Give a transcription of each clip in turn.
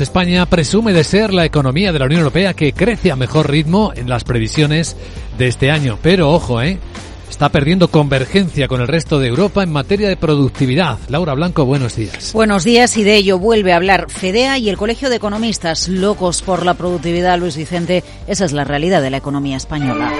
España presume de ser la economía de la Unión Europea que crece a mejor ritmo en las previsiones de este año. Pero ojo, ¿eh? Está perdiendo convergencia con el resto de Europa en materia de productividad. Laura Blanco, buenos días. Buenos días y de ello vuelve a hablar FEDEA y el Colegio de Economistas, locos por la productividad, Luis Vicente. Esa es la realidad de la economía española.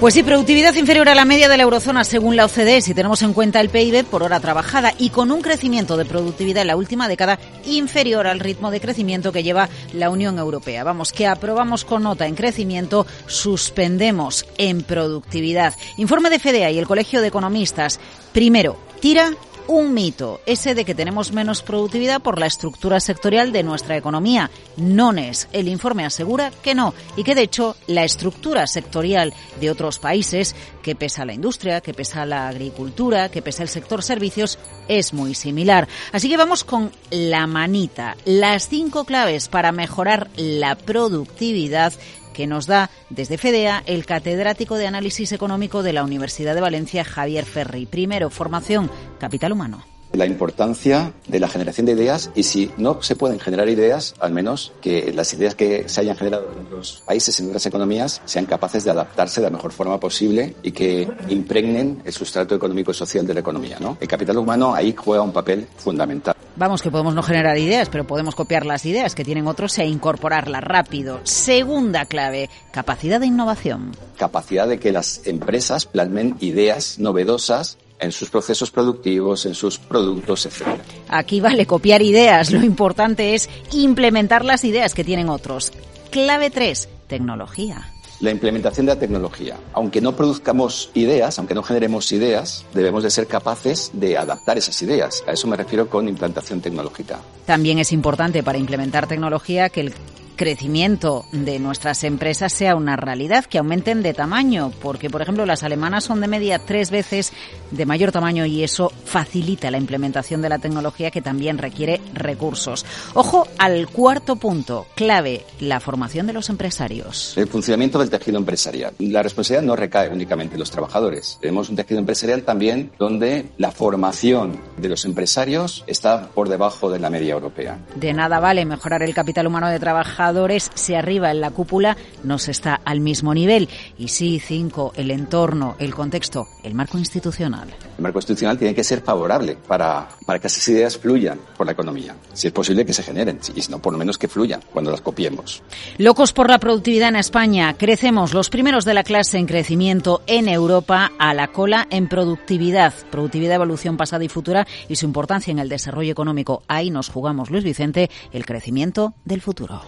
Pues sí, productividad inferior a la media de la eurozona según la OCDE, si tenemos en cuenta el PIB por hora trabajada y con un crecimiento de productividad en la última década inferior al ritmo de crecimiento que lleva la Unión Europea. Vamos, que aprobamos con nota en crecimiento, suspendemos en productividad. Informe de FEDEA y el Colegio de Economistas. Primero, tira un mito, ese de que tenemos menos productividad por la estructura sectorial de nuestra economía. Nones, el informe asegura que no y que de hecho la estructura sectorial de otros países, que pesa la industria, que pesa la agricultura, que pesa el sector servicios, es muy similar. Así que vamos con la manita, las cinco claves para mejorar la productividad que nos da desde FEDEA el catedrático de Análisis Económico de la Universidad de Valencia, Javier Ferri. Primero, formación, capital humano la importancia de la generación de ideas y si no se pueden generar ideas, al menos que las ideas que se hayan generado en otros países, en otras economías, sean capaces de adaptarse de la mejor forma posible y que impregnen el sustrato económico y social de la economía. ¿no? El capital humano ahí juega un papel fundamental. Vamos, que podemos no generar ideas, pero podemos copiar las ideas que tienen otros e incorporarlas rápido. Segunda clave, capacidad de innovación. Capacidad de que las empresas plasmen ideas novedosas en sus procesos productivos, en sus productos, etc. Aquí vale copiar ideas, lo importante es implementar las ideas que tienen otros. Clave 3, tecnología. La implementación de la tecnología. Aunque no produzcamos ideas, aunque no generemos ideas, debemos de ser capaces de adaptar esas ideas. A eso me refiero con implantación tecnológica. También es importante para implementar tecnología que el crecimiento de nuestras empresas sea una realidad, que aumenten de tamaño, porque por ejemplo las alemanas son de media tres veces de mayor tamaño y eso facilita la implementación de la tecnología que también requiere recursos. Ojo al cuarto punto, clave, la formación de los empresarios. El funcionamiento del tejido empresarial. La responsabilidad no recae únicamente en los trabajadores. Tenemos un tejido empresarial también donde la formación de los empresarios está por debajo de la media europea. De nada vale mejorar el capital humano de trabajadores si arriba en la cúpula no se está al mismo nivel. Y sí, cinco, el entorno, el contexto, el marco institucional. El marco institucional tiene que ser favorable para, para que esas ideas fluyan por la economía. Si es posible que se generen, y si no, por lo menos que fluyan cuando las copiemos. Locos por la productividad en España. Crecemos los primeros de la clase en crecimiento en Europa a la cola en productividad. Productividad, evolución pasada y futura y su importancia en el desarrollo económico. Ahí nos jugamos, Luis Vicente, el crecimiento del futuro.